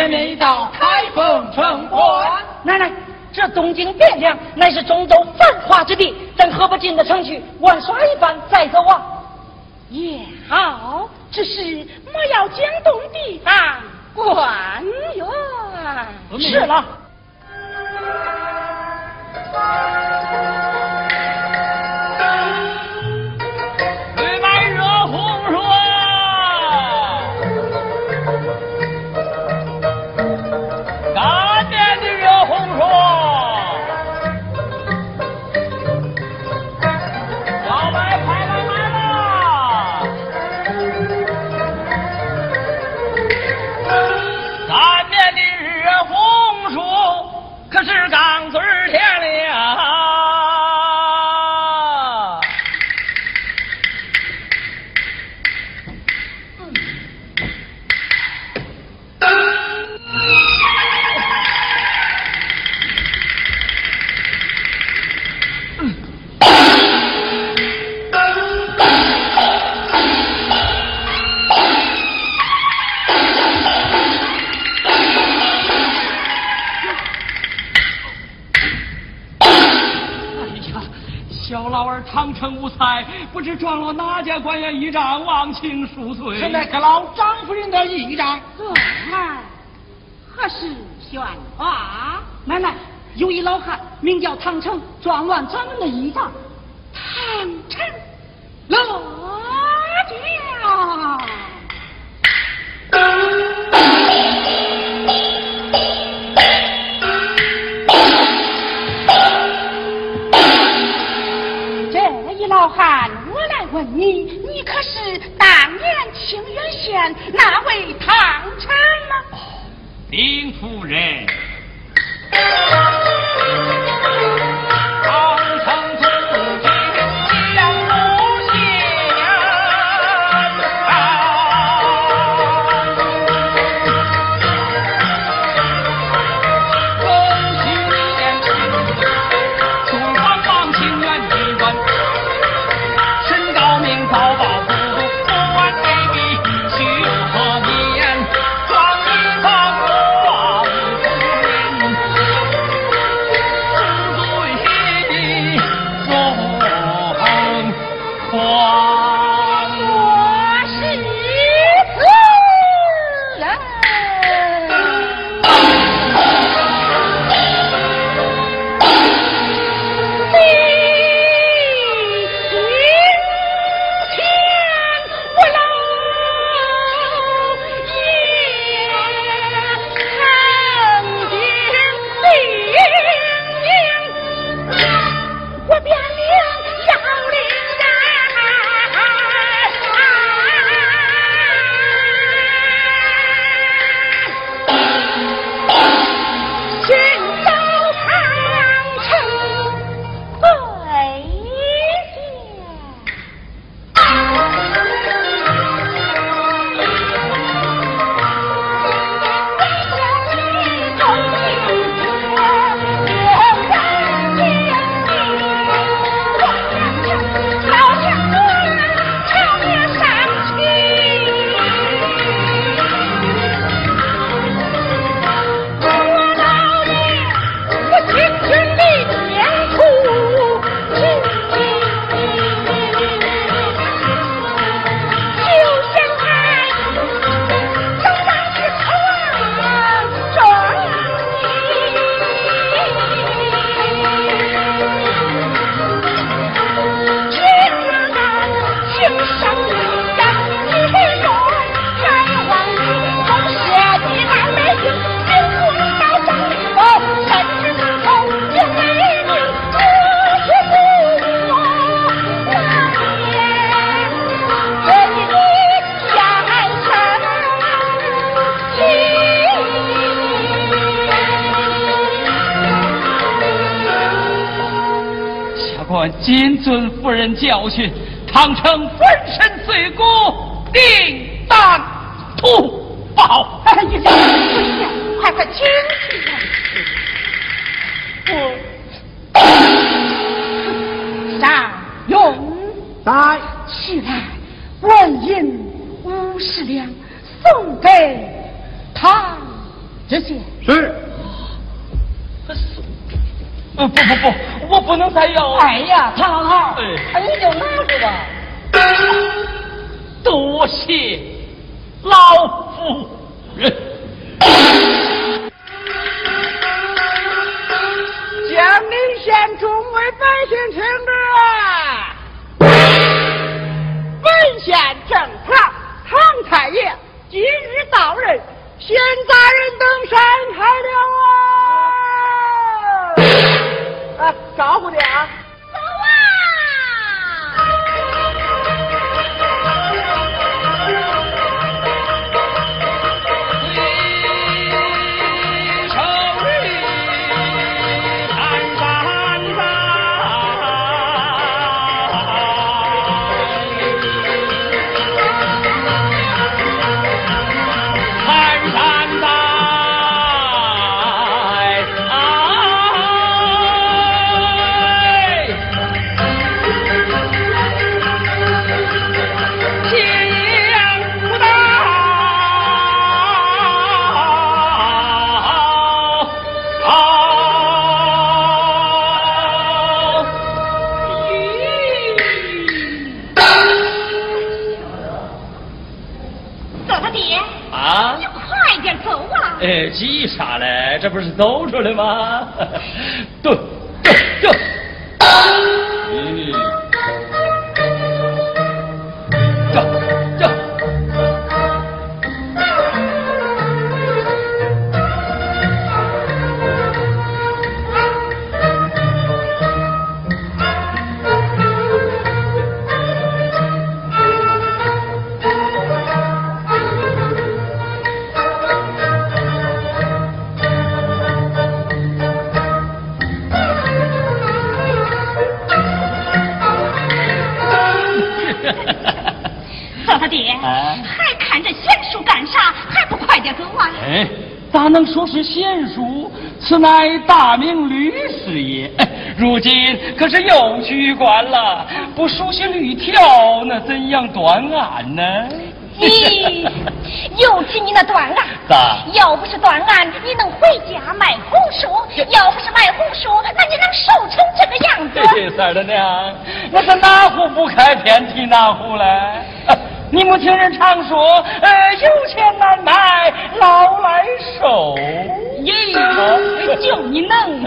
前面一道开封城关。奶奶，这东京汴梁乃是中州繁华之地，咱何不进得城去玩耍一番再走啊？也好，只是莫要惊动地方官员。是了。不知撞了哪家官员一丈，忘情恕罪。是那个老张夫人的一丈。来，何时宣啊？奶奶，有一老汉名叫唐成，撞乱咱们的衣裳。夫人。人教训，唐城走出来吗？对。此乃大明律师也。如今可是又去官了，不熟悉律条，那怎样断案呢？咦，尤其你那断案，咋？要不是断案，你能回家卖红薯；要不是卖红薯，那你能瘦成这个样子？三儿的娘，那是哪壶不开天提哪壶嘞？你不听人常说，呃，有钱难买老来瘦。耶，就你能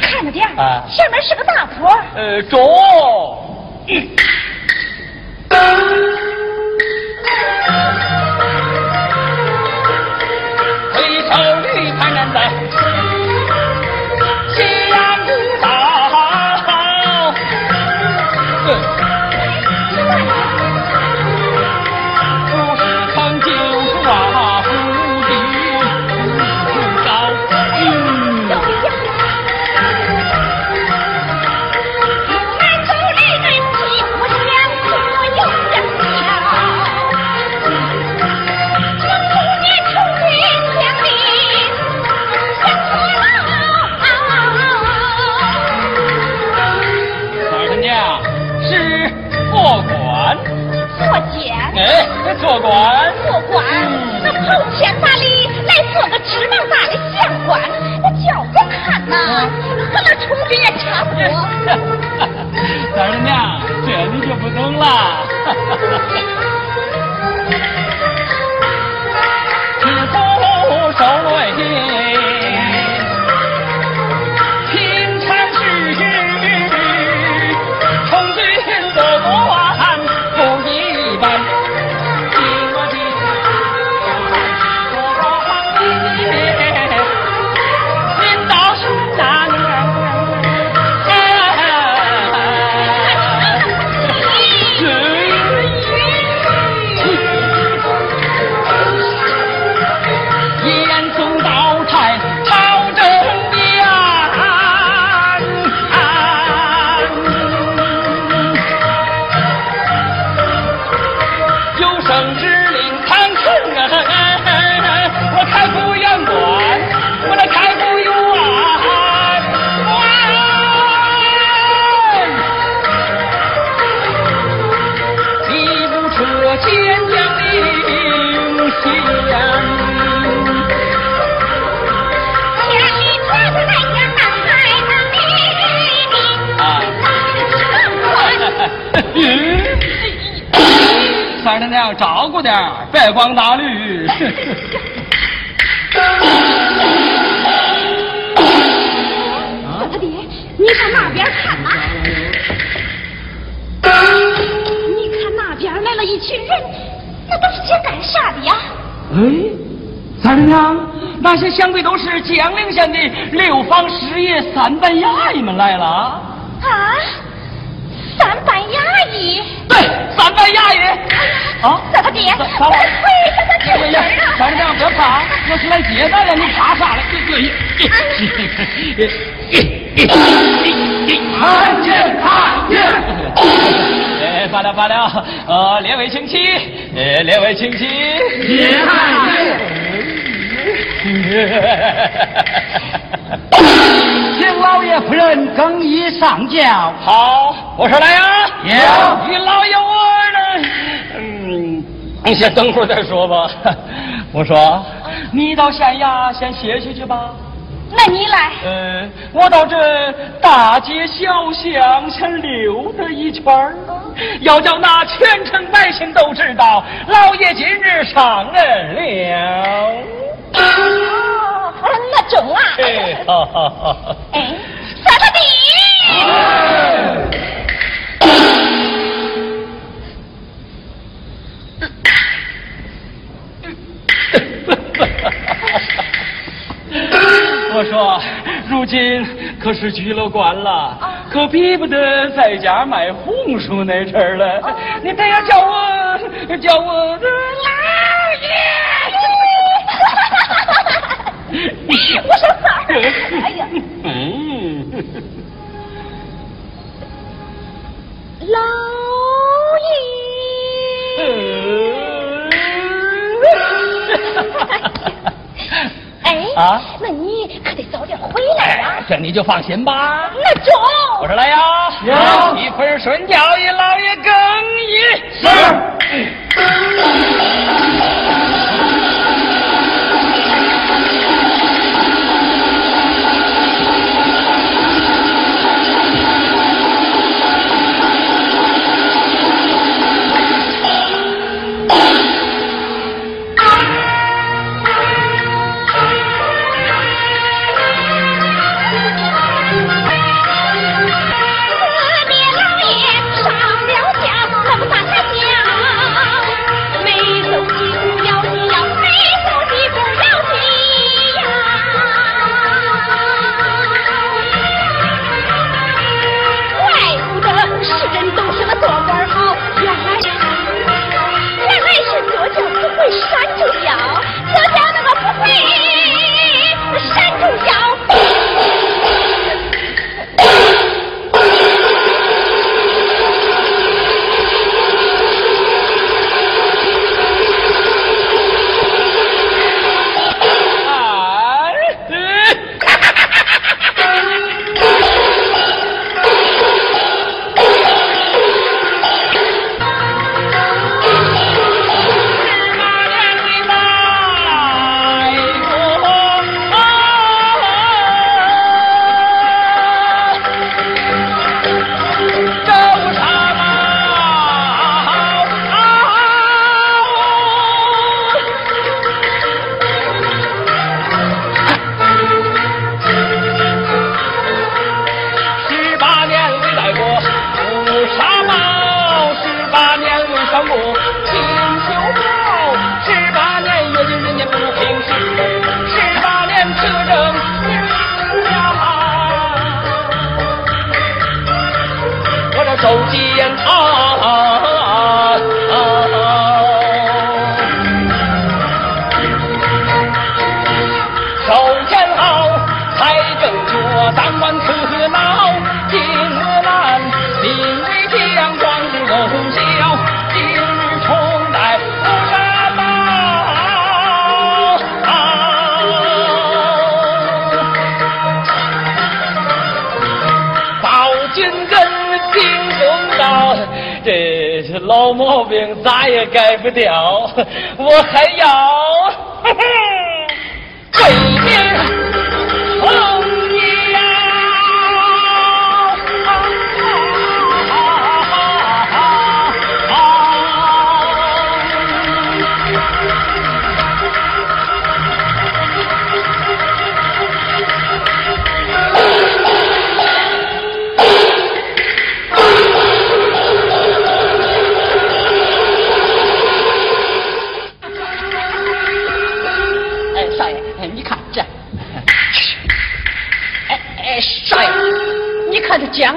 看着点啊，下面是个大坡。呃，中。回 点别光打驴。三他爹，你上那边看呐！你看那边来了一群人，那都是些干啥的呀？哎，三娘娘，那些相对都是江陵县的六方师爷、三班衙役们来了。啊，三班衙役。对，三班衙役。啊，三他爹，三快快他这事儿啊！三娘娘别怕，我是来接待的，你怕啥嘞？看见看见。哎，罢了罢了，呃，列位请起，呃，列位请起。谢太爷，请老爷夫人更衣上轿。好，我说来呀，有与老爷你先等会儿再说吧。我说，你到县衙先歇歇去吧。那你来，呃，我到这大街小巷先溜达一圈儿，要叫那全城百姓都知道，老爷今日上任了。哦，那中啊！哎，好好好。哎，三他爹。我说，如今可是居了官了，可比不得在家卖红薯那阵儿了。你得要叫我叫我的老爷。我说三儿，哎呀，嗯，老哎，啊那你可得早点回来呀、这你就放心吧。那中。我说来呀，有一份顺脚，一老爷更衣。是。我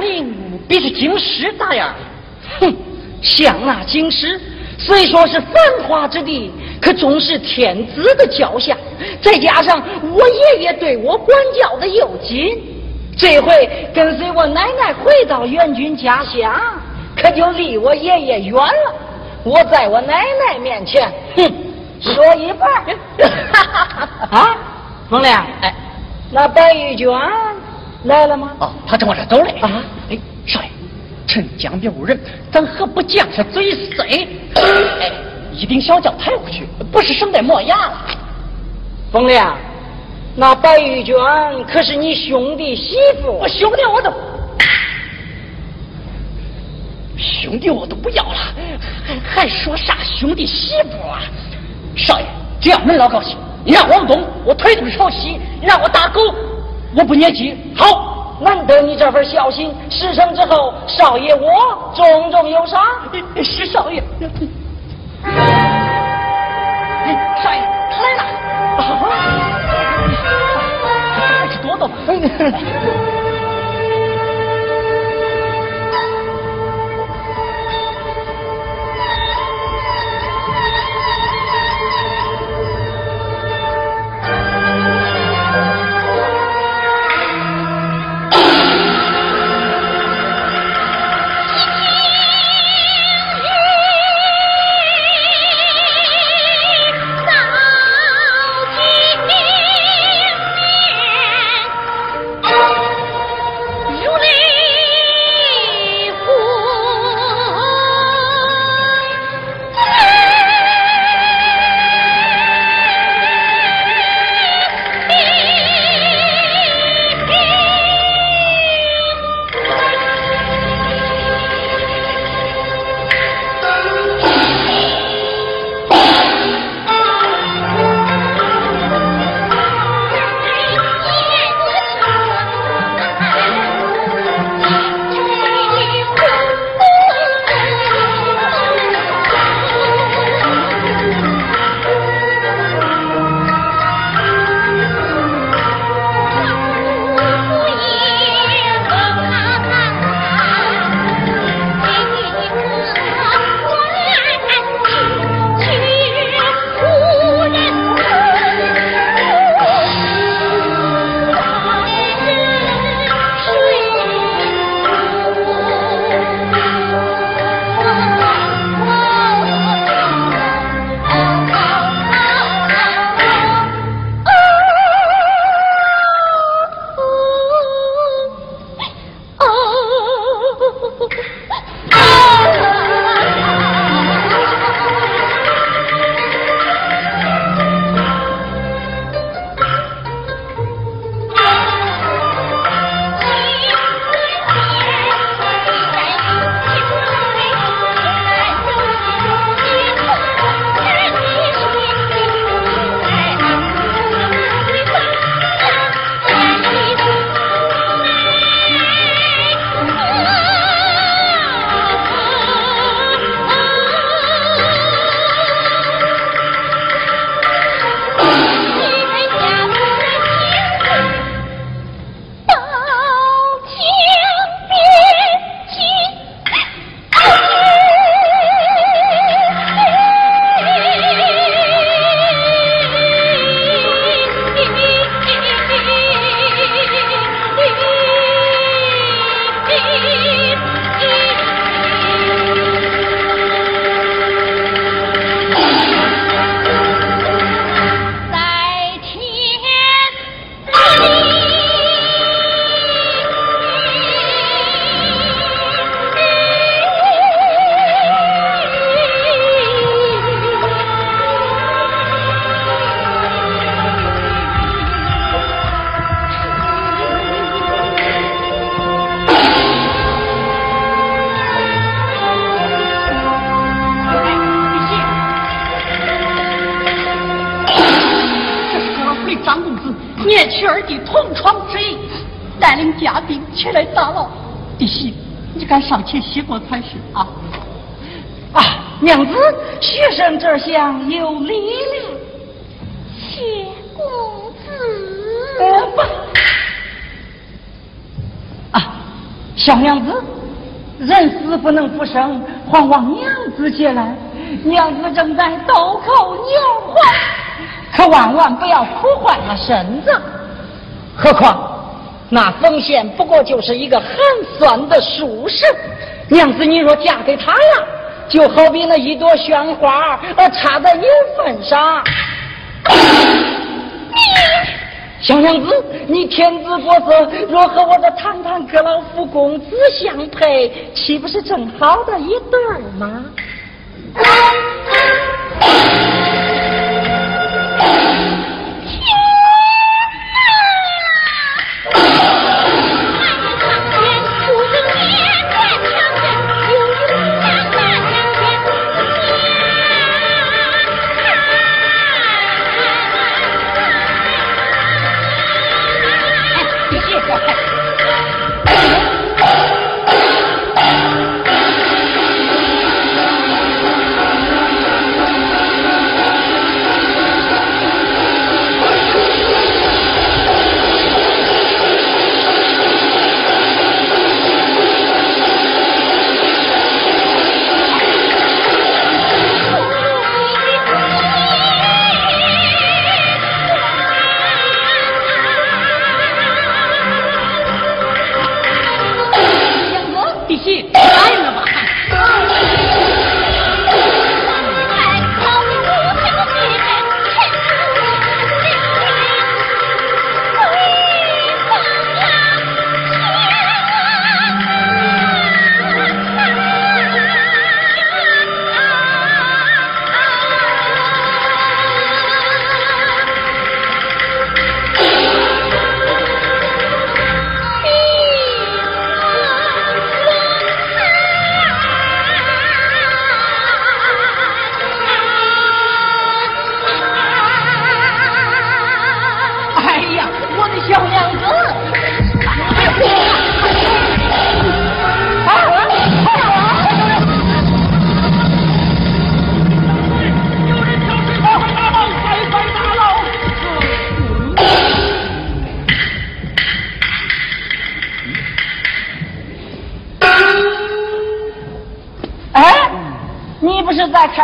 江阴比是京师大呀？哼，像那京师，虽说是繁华之地，可总是天子的脚下。再加上我爷爷对我管教的又紧，这回跟随我奶奶回到元军家乡，可就离我爷爷远了。我在我奶奶面前，哼，说一半。啊，冯亮，哎，那白玉娟来了吗？哦，他正往这走嘞。啊，哎，少爷，趁江边无人，咱何不将他嘴塞？哎，一顶小轿抬回去，不是省得磨牙了。冯亮，那白玉娟可是你兄弟媳妇？我兄弟我都兄弟我都不要了，还还说啥兄弟媳妇啊？少爷，只要恁老高兴，你让往东，我腿都是朝西；你让我打狗，我不捏鸡。好，难得你这份孝心，事成之后，少爷我重重有赏。是少爷。少爷他来了。还是多多吧。你赶上前谢过才是啊！啊，娘子，学生这厢有礼了。谢公子。呃不，啊，小娘子，人死不能复生，还望娘子前来。娘子正在豆蔻年华，可万万不要哭坏了身子。何况那风险不过就是一个寒酸的术士。娘子，你若嫁给他呀，就好比那一朵鲜花，呃，插在牛粪上。小娘子，你天姿国色，若和我的堂堂阁老夫公子相配，岂不是正好的一对儿吗？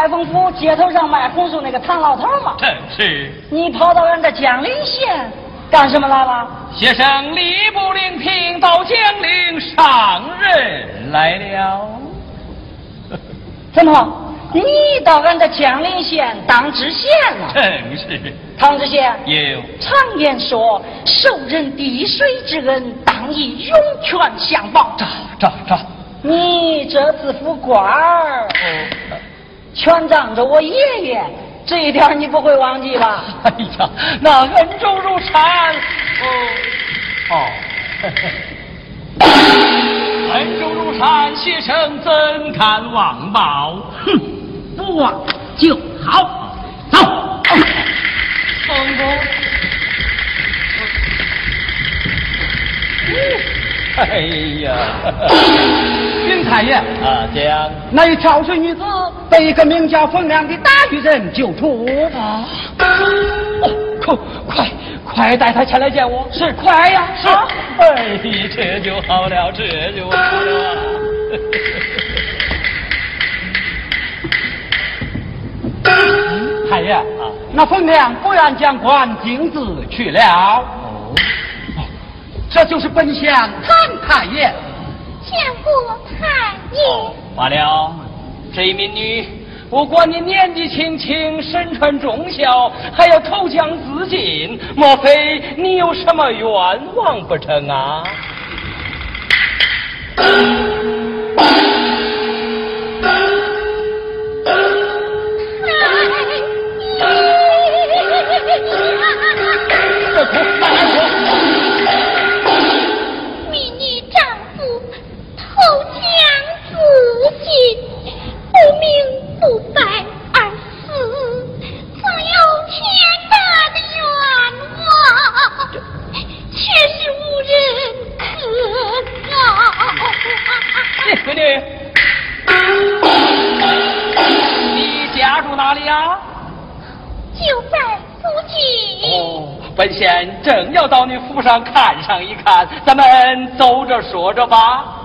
开封府街头上卖红薯那个唐老头吗？正是。你跑到俺的江陵县干什么来了？先生礼部领聘到江陵上任来了。怎么？你到俺的江陵县当知县了？正是。唐知县。有。常言说，受人滴水之恩，当以涌泉相报。你这次副官儿。哦。全仗着我爷爷，这一点你不会忘记吧？哎呀，那恩重如山，哦哦，恩重如山，学生怎敢忘报？哼，不忘就好，走。公公，哎呀。禀太爷，啊，讲那一跳水女子被一个名叫冯亮的大渔人救出。啊，快快快带他前来见我。是，快呀！是。哎，这就好了，这就好了。太爷，啊，那冯亮不愿将官径自去了。哦，这就是本县唐太爷。见过太爷。罢了，这一民女，不管你年纪轻轻，身穿重孝，还要投江自尽，莫非你有什么冤枉不成啊？本 说着吧。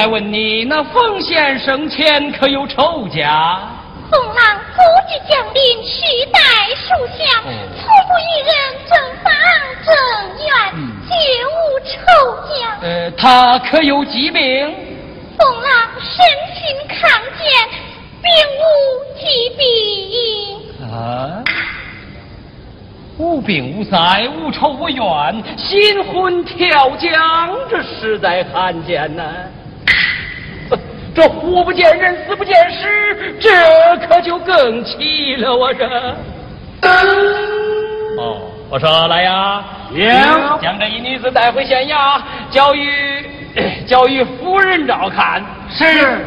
来问你，那奉献生前可有仇家？冯郎祖籍将临，世代属相，从不与人正房正院，绝无仇家。呃，他可有疾病？冯郎身心康健，并无疾病。啊？无病无灾，无仇无怨，新婚跳江，这实在罕见呐！这活不见人，死不见尸，这可就更奇了我！这。哦，我说来呀，行，将这一女子带回县衙，交与 交与夫人照看。是。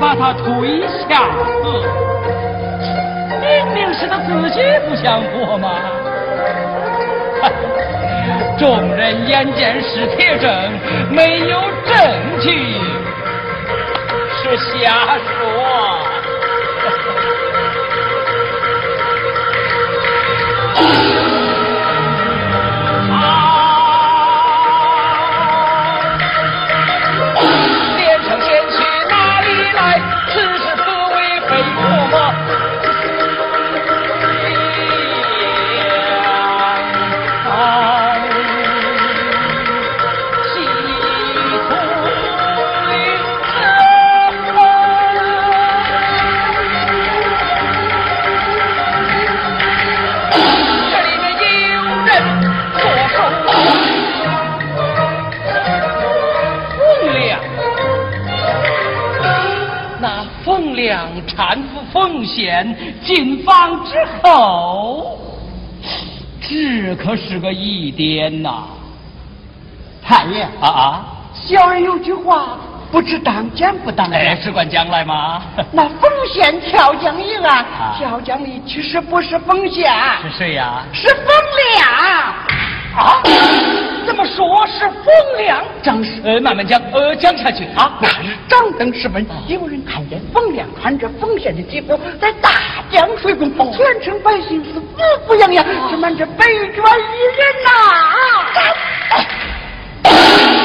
把他推下河，明明是他自己不想活嘛。众人眼见是铁证，没有证据。是瞎县进房之后，这可是个疑点呐！太爷啊啊！小人有句话，不知当讲不当？哎，只管讲来嘛。那奉县跳江一案，跳江的其实不是奉县，是谁呀？是冯亮。啊！怎么说是冯亮？正是。呃，慢慢讲，呃，讲下去啊。那日掌灯时分，有人看见冯亮穿着冯县的吉服，在大江水中，全城百姓是沸沸扬扬，只瞒着北川一人呐。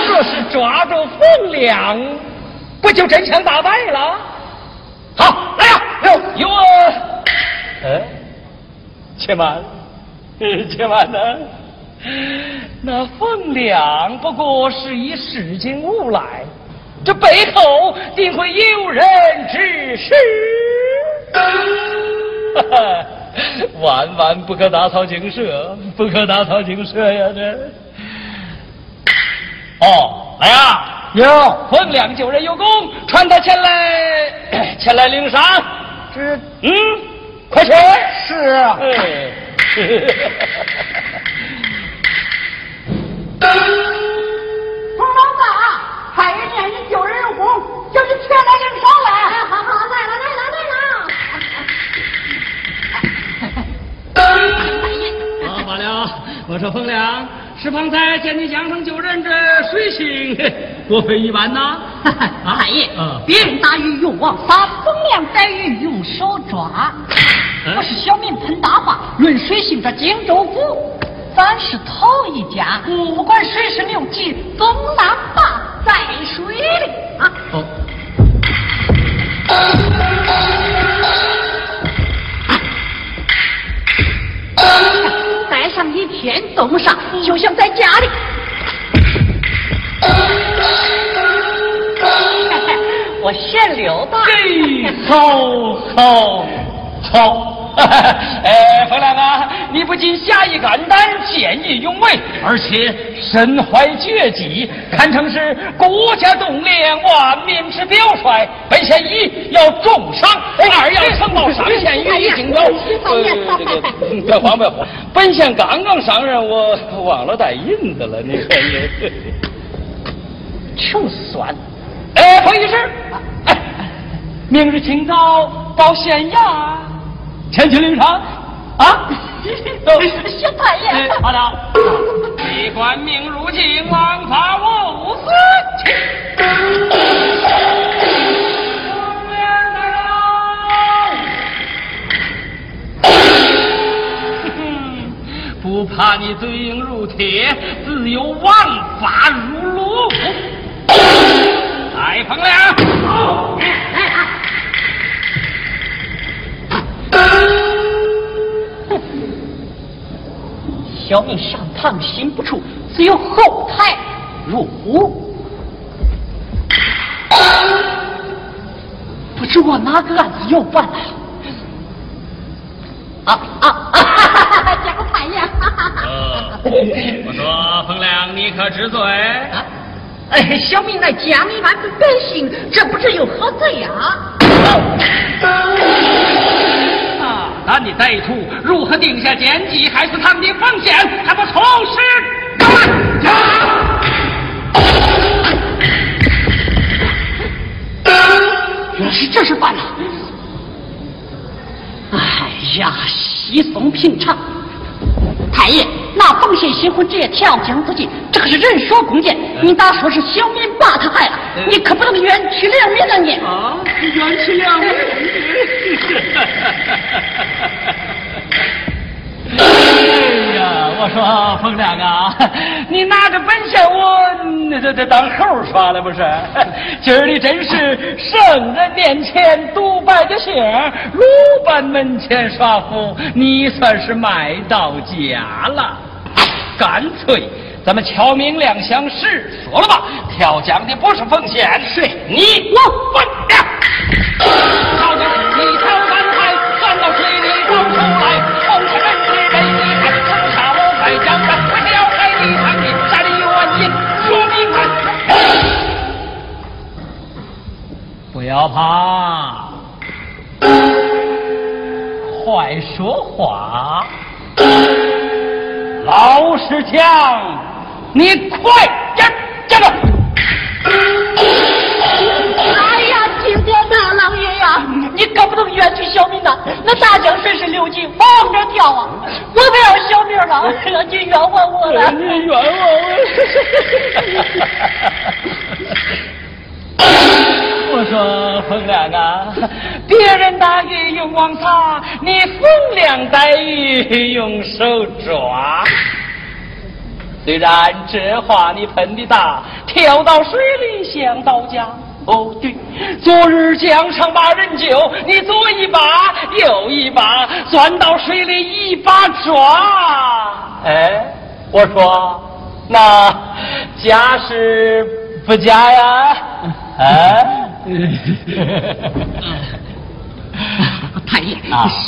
这是抓住冯亮，不就真相大白了？好，来呀，有有啊。哎，且慢，且慢呢。那冯亮不过是一市井无赖，这背后定会有人指使。万万不可打草惊蛇，不可打草惊蛇呀！这哦，来呀，有冯亮救人有功，传他前来，前来领赏。是，嗯，快去。是。冯 老大，太爷念你救人有功，叫你前来领赏来。好好，来了来了来了。了，我说冯亮，是方才见你江上救人这水性，多亏一般呐。太爷，别人打鱼用网撒，冯亮逮鱼用手抓。我是小民喷大发，论水性这荆州府。咱是头一家，不管水是牛急，总难把在水里。啊。哦。上一天冻上，就像在家里。我姓刘的。嘿，好好。哎，冯亮啊，你不仅侠义肝胆、见义勇为，而且身怀绝技，堪称是国家栋梁、万民之表率。本县一要重赏，二要呈报上县予以敬表。别慌别慌，本县刚刚上任，我忘了带银子了，你看你。穷酸。哎，冯医师，哎，明日清早到县衙。前去领赏啊！小太爷，好的。机关命入境，王法无私。不怕你嘴硬如铁，自有王法如炉。来，彭亮。小民上堂心不处，只有后台入伍。不知我哪个案子要办了？啊啊啊！江太爷，我说冯亮，你可知罪？啊，哎，小民乃江里万百姓，这不是有何罪呀？那你歹徒如何定下奸计，害死堂弟冯宪，还不从实招原是这事办了。哎呀，稀松平常。太爷，那冯宪新婚之夜跳江自尽，这可是人说弓箭。你打说是小民把他害了，你可不能冤屈良民啊你！啊，冤屈良民。哎呀，我说冯亮啊，你拿着本钱我那这这当猴耍了不是？今儿你真是圣人面前独摆着相，鲁班门前耍虎，你算是卖到家了。干脆咱们敲明亮相识，说了吧，跳江的不是冯县，是你我冯亮。不要怕，快说话，老实讲，你快点站住。哎呀，金殿大老爷呀，你可不能冤屈小民呐！那大江水是流金，往哪跳啊？我可要小命了，你冤枉我了！你冤枉我！我说冯亮啊，别人打鱼用网撒，你冯亮逮鱼用手抓。虽然这话你喷的大，跳到水里像刀家。哦，对，昨日江上把人救，你左一把右一把，钻到水里一把抓。哎，我说，那假是不假呀？哎？太爷，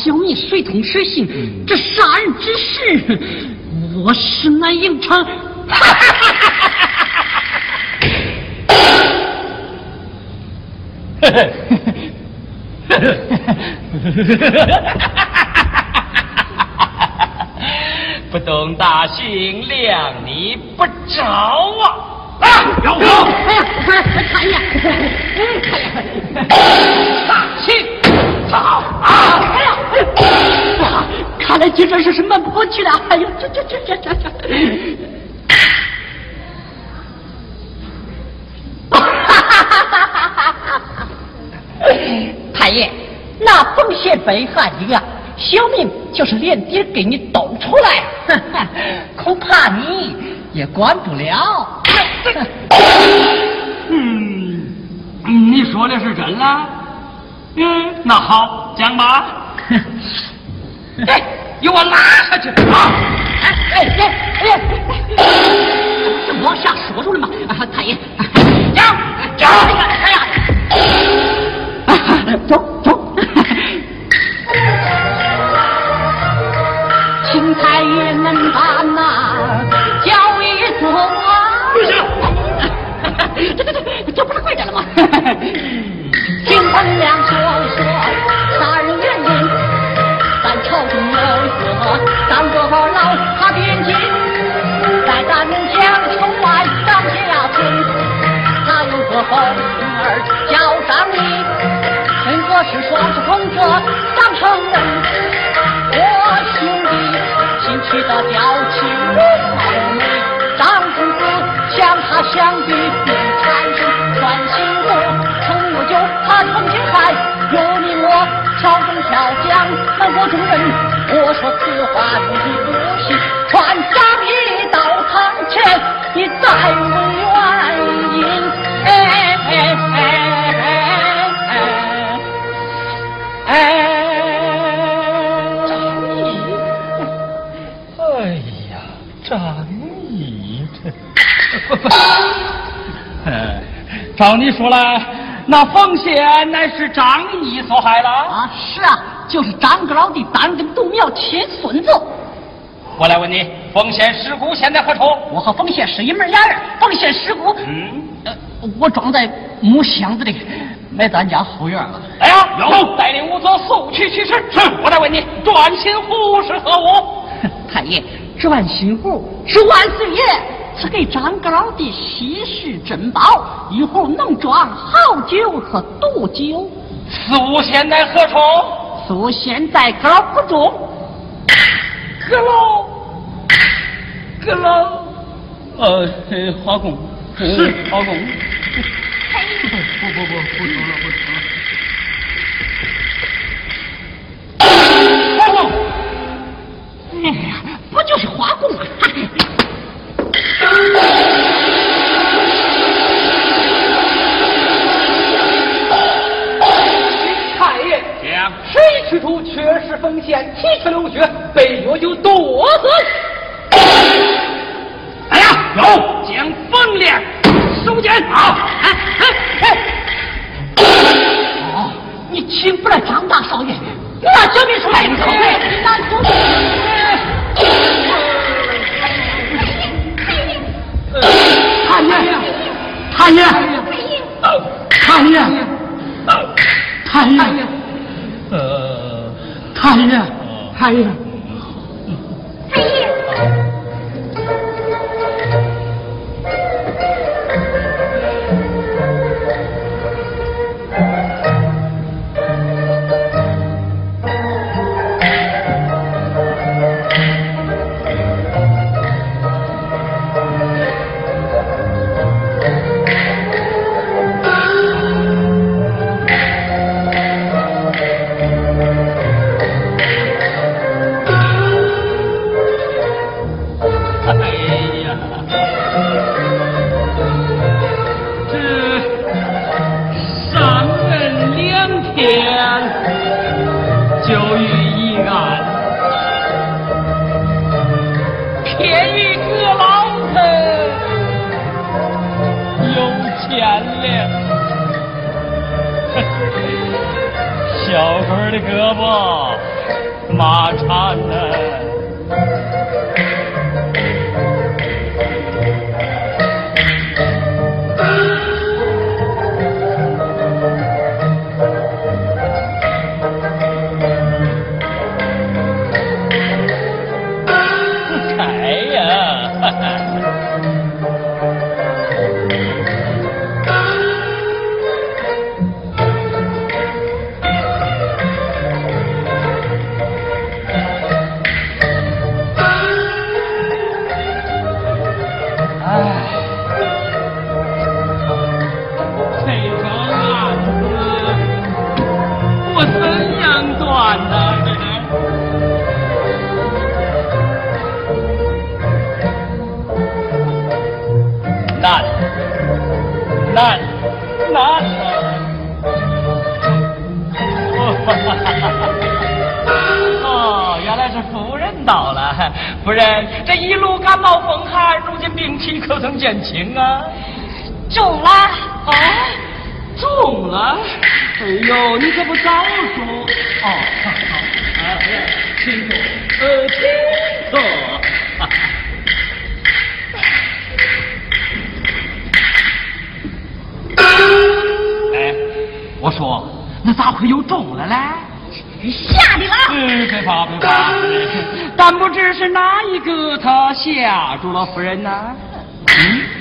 小民水通水行，这杀人之事，我实难应承。不懂大刑，量你不着啊！啊，要不？哎呀，太爷，太爷，大刑，走啊！哎呀，哇，看来今这事是瞒不过去了。哎呦，这这这这这这！太爷，那冯县被害的啊，小命就是连爹给你抖出来，恐怕你也管不了。嗯，你说的是真了？嗯，那好，讲吧。哎，给我拉下去！啊，哎哎哎哎！这往下说说了吗？太爷，讲讲！哎呀，走走。钦差爷能办呐、不是快点了吗？听灯亮，传说杀人原因，咱朝中有个当过老他边军，在丹江城外张家村，他有个后儿叫张丽，身着是双袖红褶，长成人。我兄弟新娶的娇妻，张公子想他想的。必产生专心骨，从我就他重庆汉，有你我朝中小将，满国众人，我说此话你不信，传张仪到堂前，你再问原因。哎哎哎哎哎哎！哎呀，张仪这，哎，照你说来，那冯贤乃是张仪所害了。啊，是啊，就是张阁老弟单根独苗亲孙子。我来问你，冯贤尸骨现在何处？我和冯贤是一门俩人，冯贤尸骨，嗯，呃，我装在木箱子里，埋咱家后院了。来呀，有带领武则速去取尸。是，我来问你，转心湖是何物？太爷，转心湖是万岁爷赐给张阁老的稀世珍宝，一壶能装好酒和毒酒。此物现在何处？素现在高不中，阁楼，阁楼，呃，花公是花公。不不不，不说了，不说了。我说，那咋会有中了嘞？吓的了。嗯，别怕别怕，但不知是哪一个他吓住了夫人呢？嗯。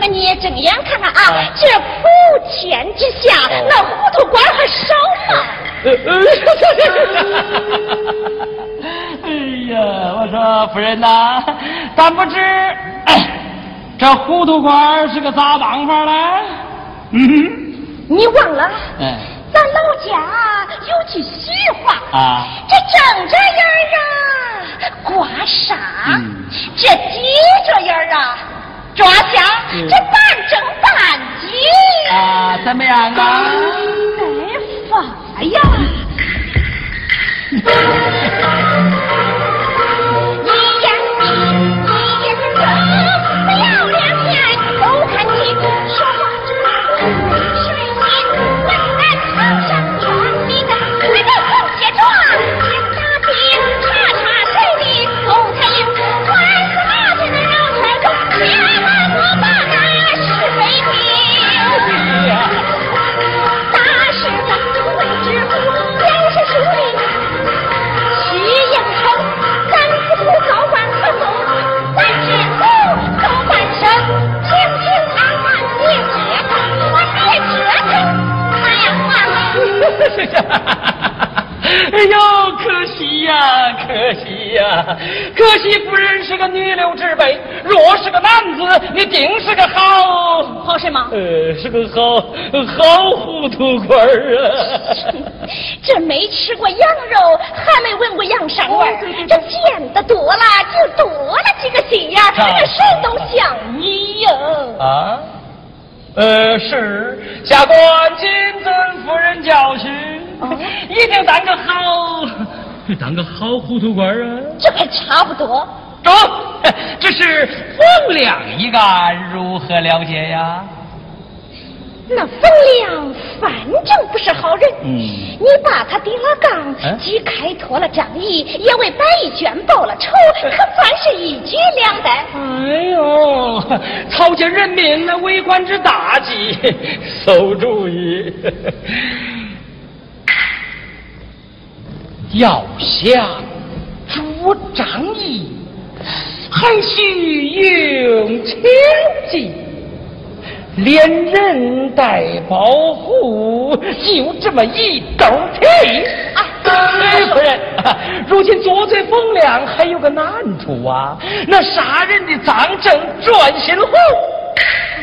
那你也睁眼看看啊，这普天之下，那糊涂官还少吗？哎呀，我说夫人呐，但不知这糊涂官是个咋当法嘞？嗯，你忘了？哎，咱老家有句俗话啊，这睁着眼啊刮痧，这低着眼啊抓瞎，这半睁半挤啊，怎么样啊？没法呀！哎呦，可惜呀，可惜呀，可惜夫人是个女流之辈，若是个男子，你定是个好好什么？呃，是个好好糊涂官儿啊！这没吃过羊肉，还没闻过羊膻味这见的多了，就多了几个心眼儿，这谁都像你呀！啊，呃，是下官谨遵夫人教训。一定当个好，当个好糊涂官啊！这还差不多。中，这是风亮一案，如何了解呀？那冯亮反正不是好人，嗯，你把他顶了杠，既开脱了仗义，也为白玉娟报了仇，可算是一举两得。哎呦，操见人民那为官之大忌，馊主意。要想主张义，还需用清计，连人带保护，就这么一兜皮。哎，夫人，如今左嘴风凉，还有个难处啊，那杀人的赃证转心户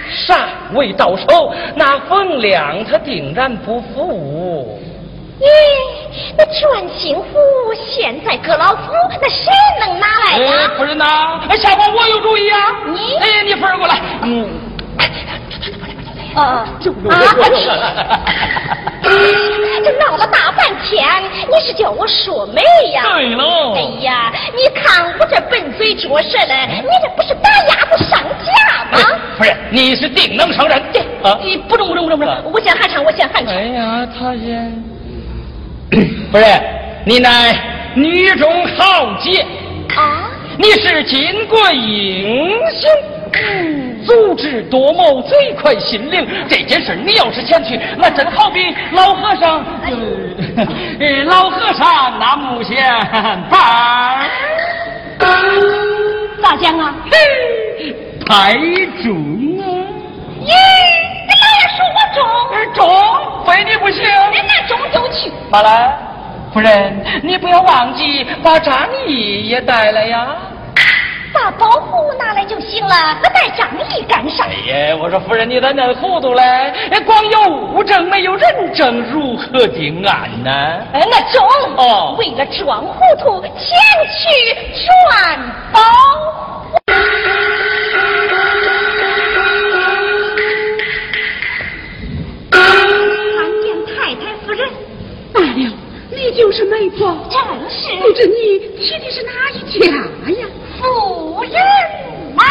尚未到手，那风凉他定然不服。咦，那转心符现在搁老夫，那谁能拿来呀？夫人呐，下官我有主意啊！你哎，你夫人过来。嗯。啊啊！这闹了大半天，你是叫我说媒呀？对喽。哎呀，你看我这笨嘴拙舌的，你这不是打鸭子上架吗？夫人，你是定能胜任。啊！你不中不中不中不中，我先喊唱，我先喊唱。哎呀，他先。夫人，你乃女中豪杰啊！你是巾帼英雄，足智多谋，最快心灵。这件事你要是前去，那真好比老和尚，呃，老和尚拿木线棒。咋咋讲啊？嘿，太重啊！咦，你老爷说我重？重，非你不行。你那重就去。马兰，夫人，你不要忘记把张仪也带来呀。把保护拿来就行了，那带张仪干啥？哎呀，我说夫人，你咋那糊涂嘞？光有物证没有人证，如何定案呢？哎，那中哦为了装糊涂，前去传保护。参见太太夫人。罢了，你就是媒婆，正是不知你提的是哪一家呀？夫人呐、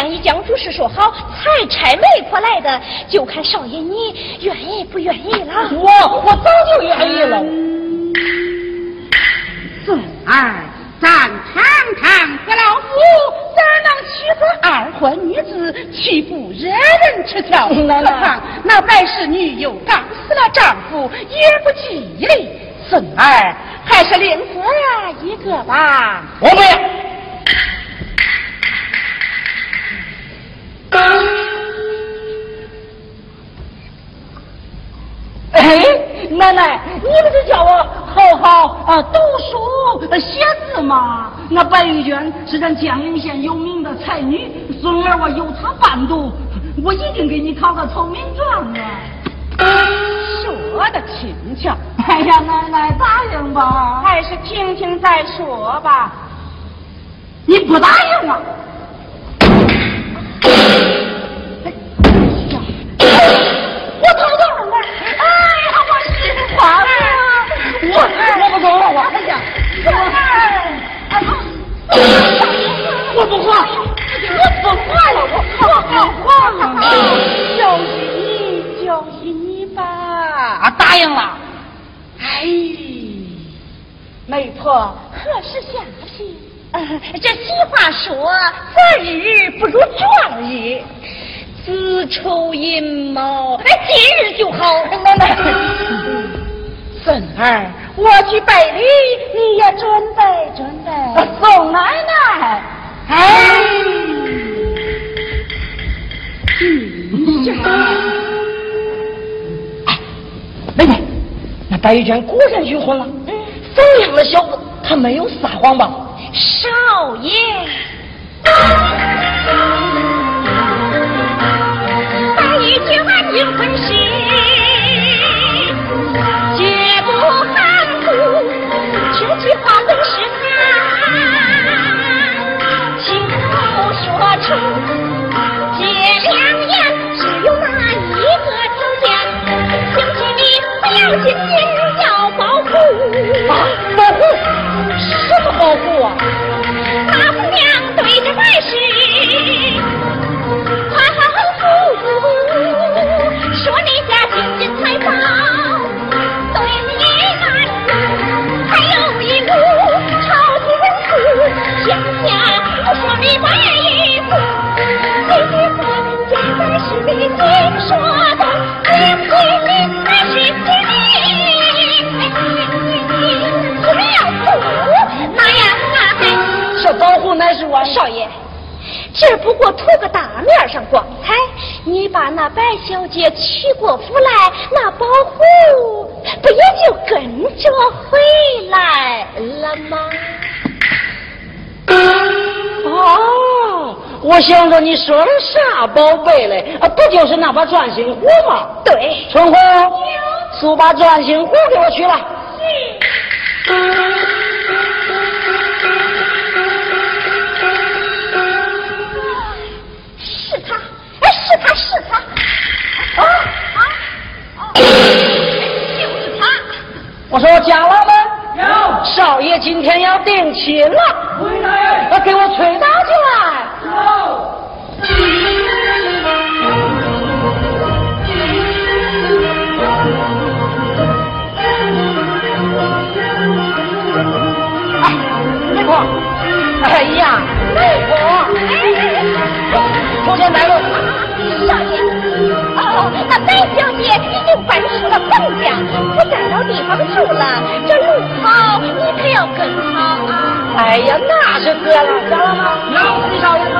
那冯亮一江主事说好，才差媒婆来的，就看少爷你愿意不愿意了。我我早就愿意了。是咱江陵县有名的才女，孙儿我有她伴读，我一定给你考个头名状啊！说的轻巧，哎呀，奶奶答应吧，还是听听再说吧。你不答应媒婆，何时下聘？这俗话说，择日不如撞日。子丑寅卯，哎，今日就好。奶奶，孙儿，我去拜礼，你也准备准备。宋奶奶，哎，奶奶，那白玉娟果然求婚了。怎样的小子，他没有撒谎吧？少爷。一句安宁婚事，绝不含糊，这句话本是他，亲口说出，这两言只有那一个条件，请求你不要心惊，什么保护啊？还这保护乃是我少爷。只不过图个大面上光彩，你把那白小姐娶过府来，那保护不也就跟着回来了吗？哦，我想着你说的啥宝贝嘞？啊，不就是那把转心壶吗？对。春红，速把转心壶给我取来。是是他，啊啊，就是他。我说家郎们，有少爷今天要定亲了，回来，给我吹打起来。哎，媒婆，哎呀，媒婆，出现带路。少爷，哦，那白小姐已经搬出了本家，不再找地方住了。这路好，你可要跟好啊！哎呀，那是自然了，行了吗，有少爷走。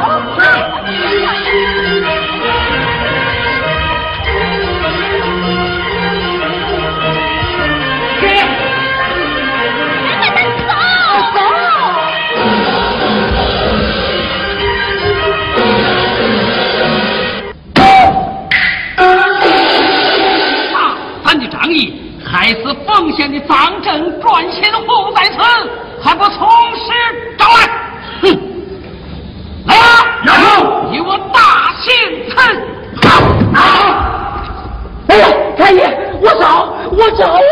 咱的仗义害死奉县的赃证赚钱户在此，还不从实招来？哼！来呀，然后与我大刑臣！啊！哎呀，太爷，我找，我找啊！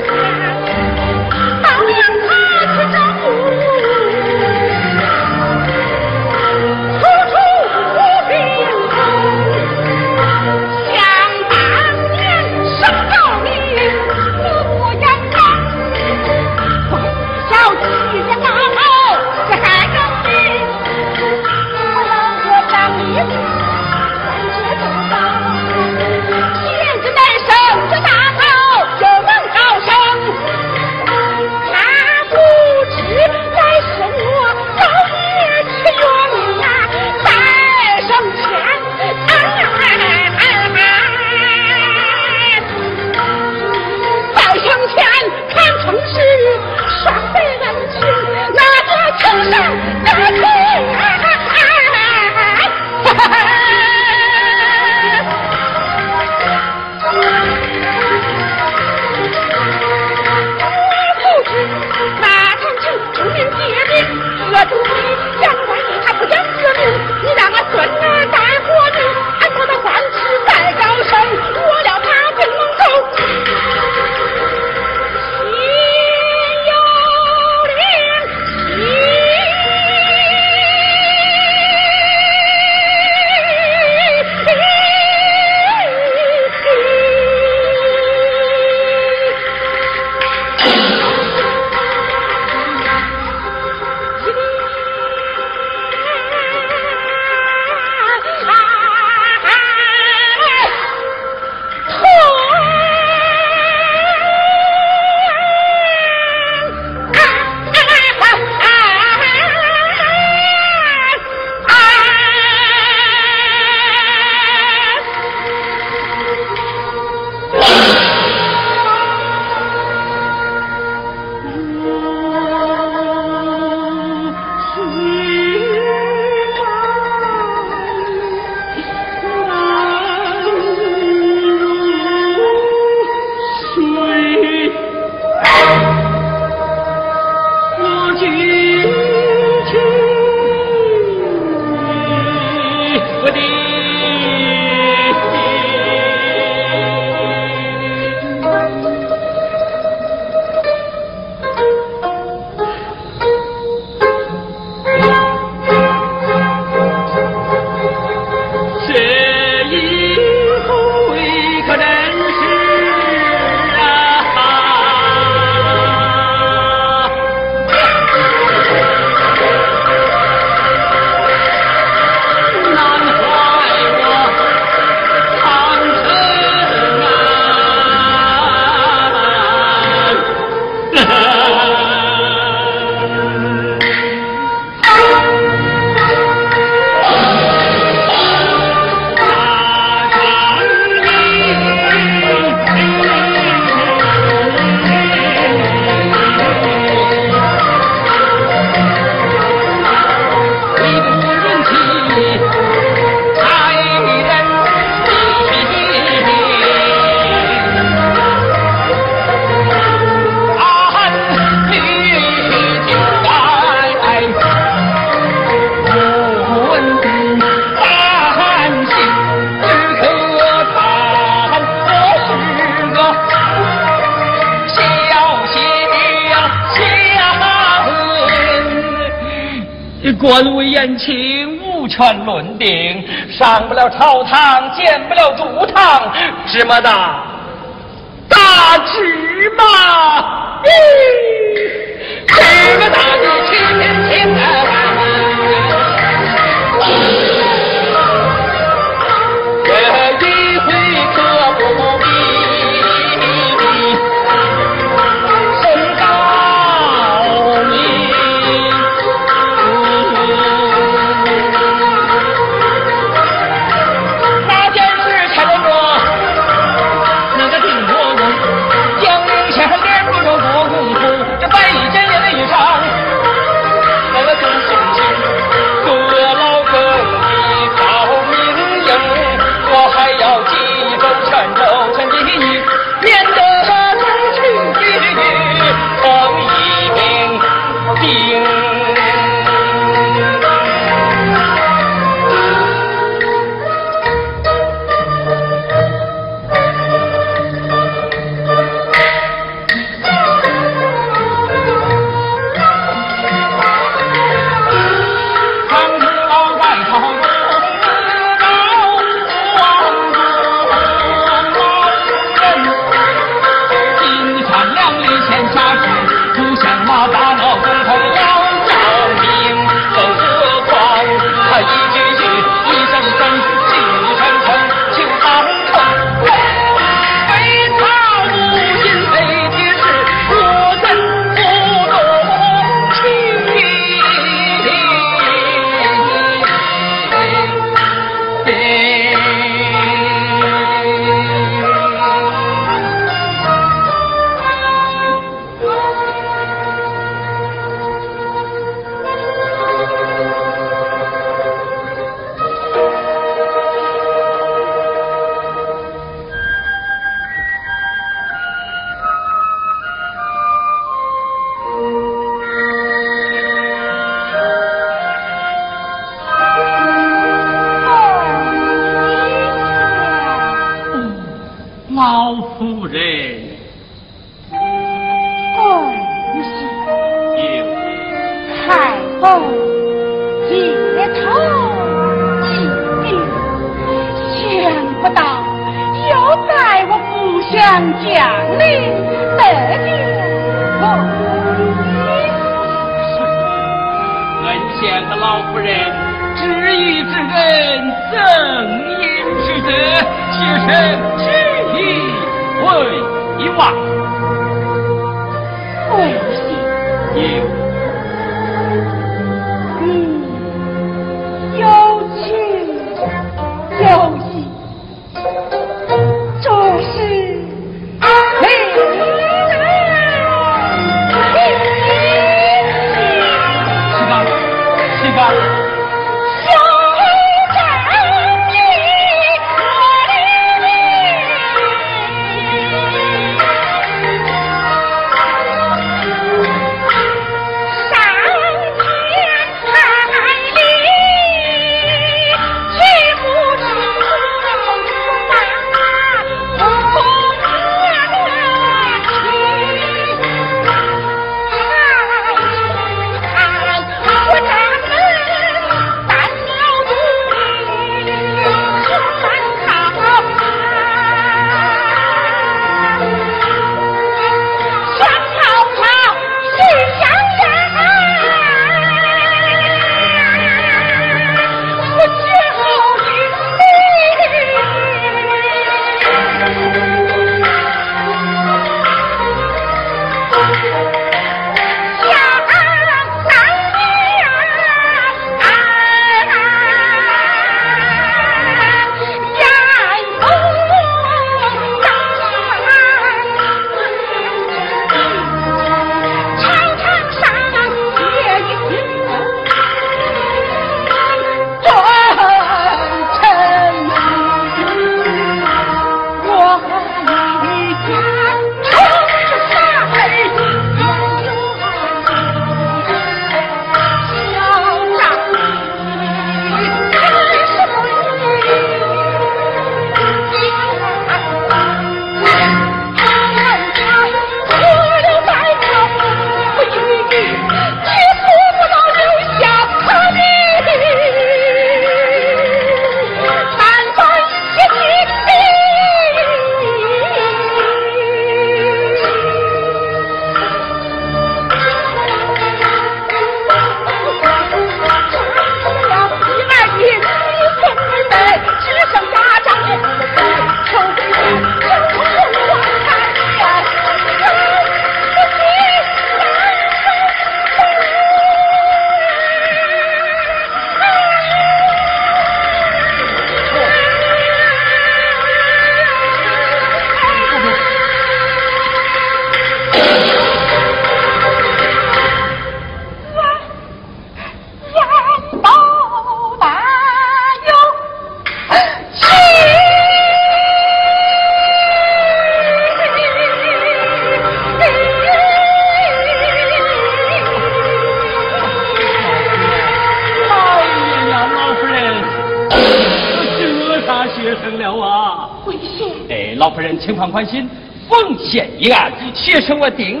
请放宽心，奉献一案，学生我定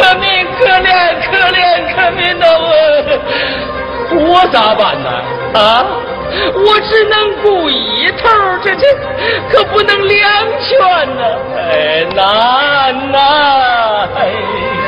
可怜可怜可怜可怜的我，我咋办呢？啊，我只能顾一头，这这可不能两全呐，哎，难呐，哎。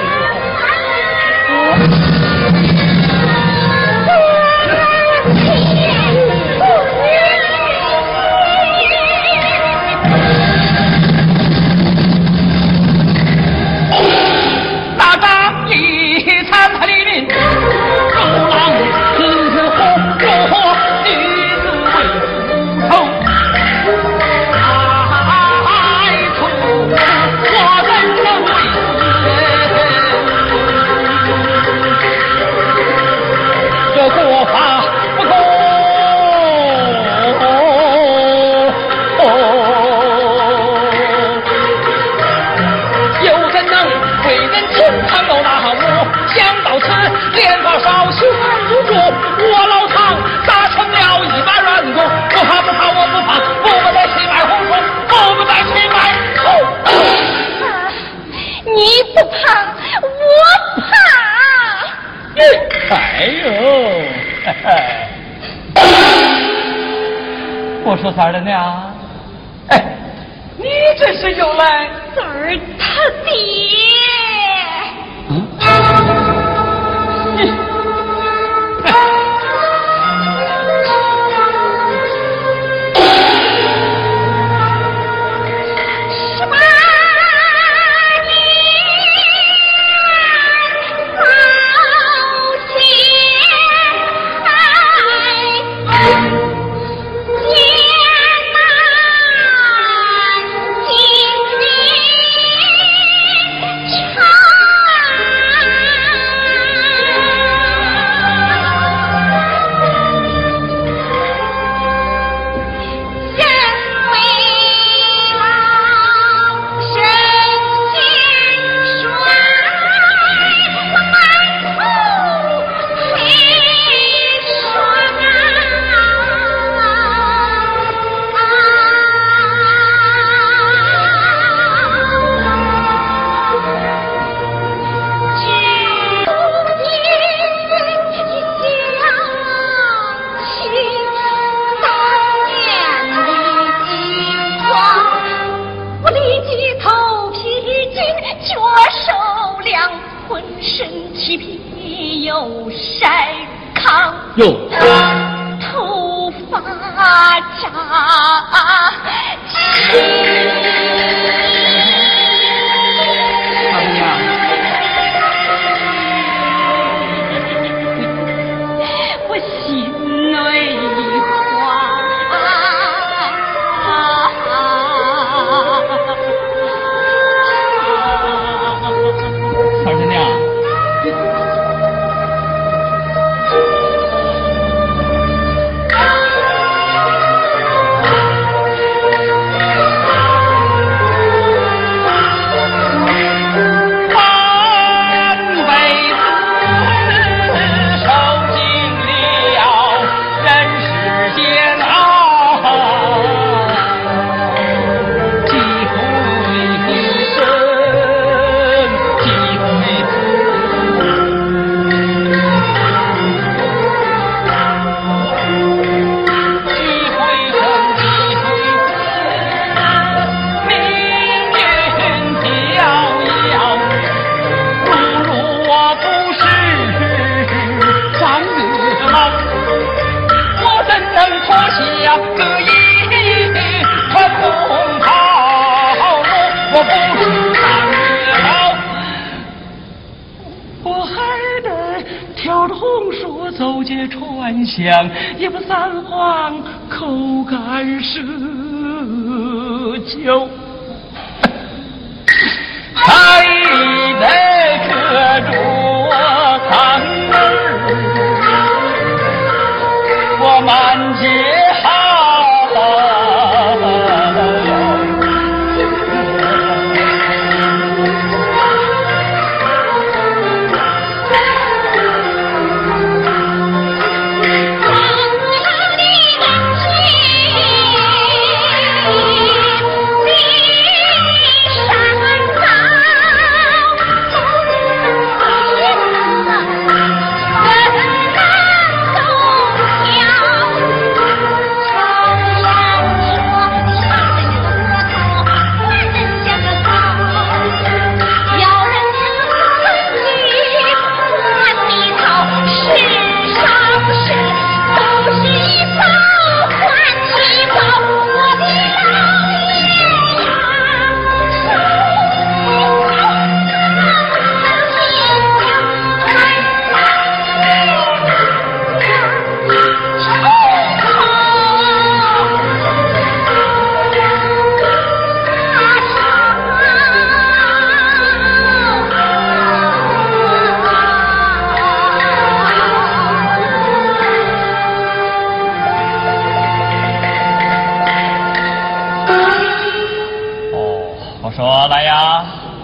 哎我说三儿的娘，哎，你这是又来？这儿他爹。想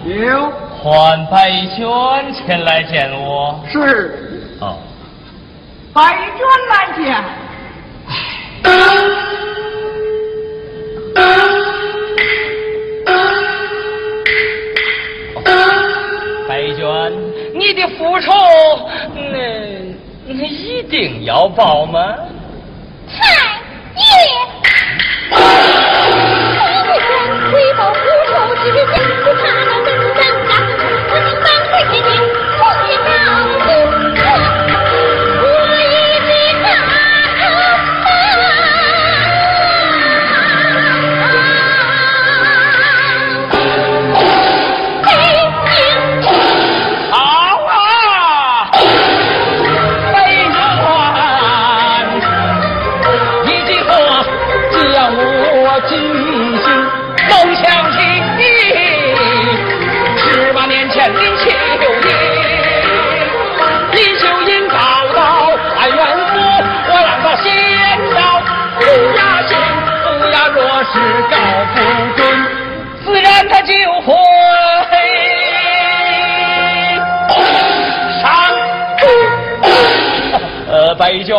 有换白娟前来见我。是哦，白娟来见。白娟，你的复仇，那那一定要报吗？太爷，回报复仇之人，他就会。上，呃，白娟，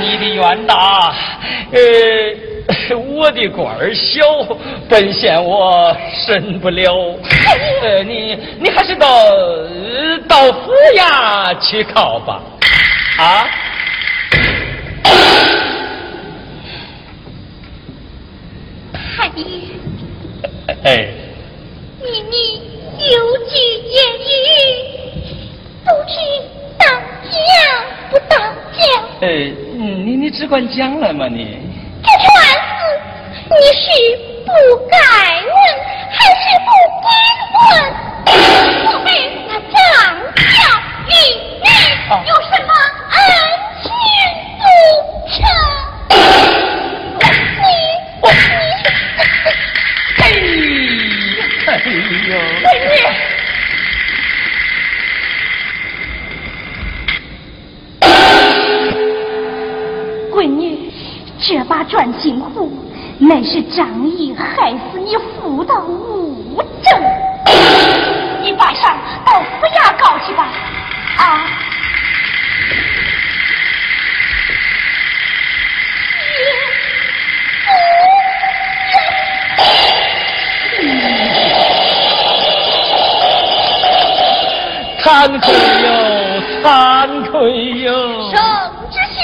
你的冤大，呃，我的官小，本县我审不了。呃，你你还是到到府衙去告吧，啊？哎，你你有句言语，不知当讲不当讲。呃，你你只管讲来嘛你。这传子，你是不该问，还是不该问？我为那张家与你有什么恩情不成？你你哎，哎呦，你。闺女，这把转金壶乃是张毅害死你父的物证，你马上到府衙告去吧。啊！惭愧哟，惭愧哟。圣之下，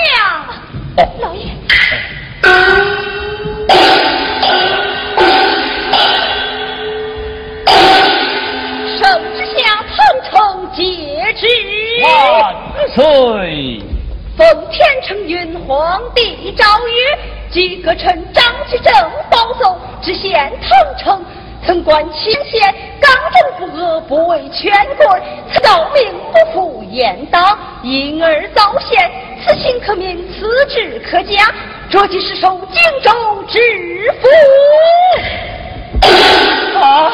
老爷，圣之相，层层皆知。万岁！奉天承运，皇帝诏曰：即各臣张其正保奏，知县滕城曾观清县，刚正不阿，不畏权贵，此道命不负严当，因而遭陷。此心可悯，此志可嘉，这即是受荆州之福。啊，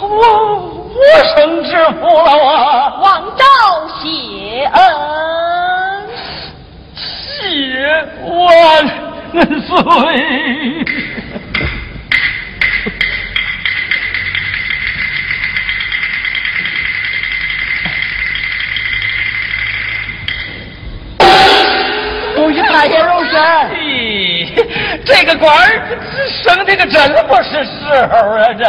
我我生之福了啊！望昭谢恩。谢万岁！恭喜太爷荣升。咦，这个官儿升的可真不是时候啊！这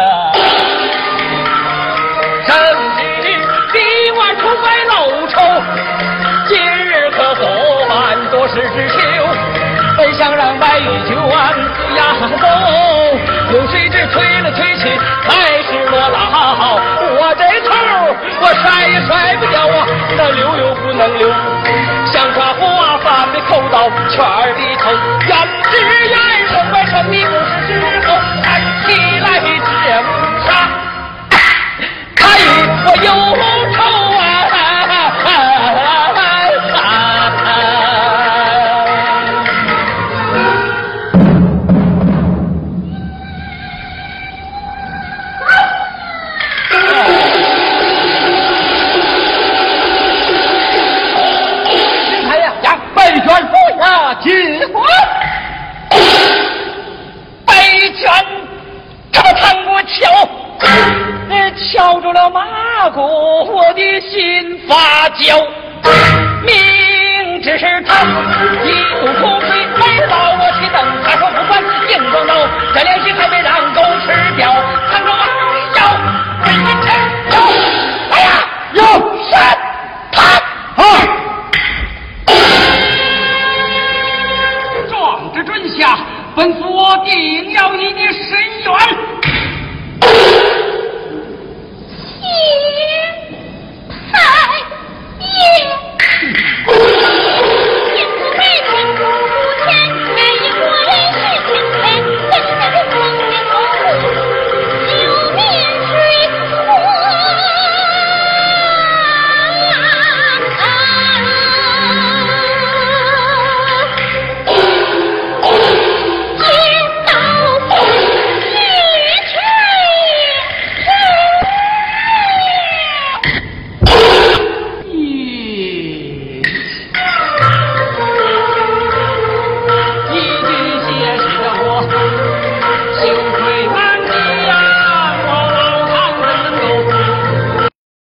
升的比我出外露丑，今日可算多事之秋。本想让白玉卷子压走，有谁知推了推去还是落牢。我这头我甩也甩不掉啊，那溜又不能留。走到圈里头，胭脂眼生外生你不是时候，看起来这么傻，他与我有仇敲住了马骨，我的心发焦。明知是他一肚苦水没把我去等，他说不管硬装刀，这良心还没让狗吃掉，藏着马腰，为你吃肉。哎呀，有山他啊！壮志准下，本府定要与你伸冤。你太爷